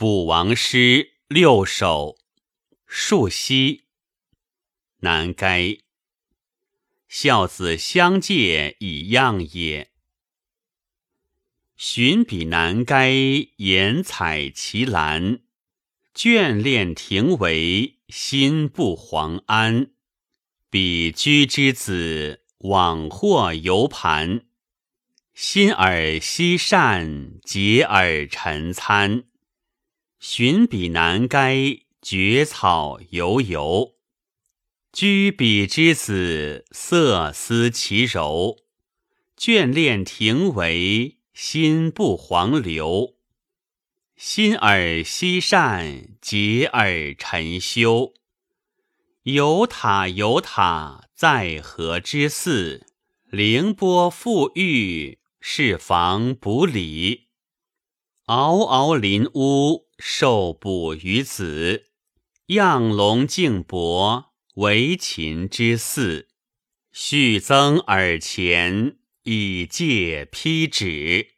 卜王诗六首，树溪。南该。孝子相介以样也。寻彼南该，言采其兰。眷恋庭帷，心不遑安。彼居之子，往或游盘。心耳西善，结耳陈参。寻彼南该，蕨草悠悠。居彼之子，色思其柔。眷恋庭闱，心不遑留。心而西善，结而沉修。有塔有塔，在河之涘。凌波覆玉，是房补里。嗷嗷林屋，受补于子。样龙敬伯，为秦之嗣。续增耳前，以戒披止。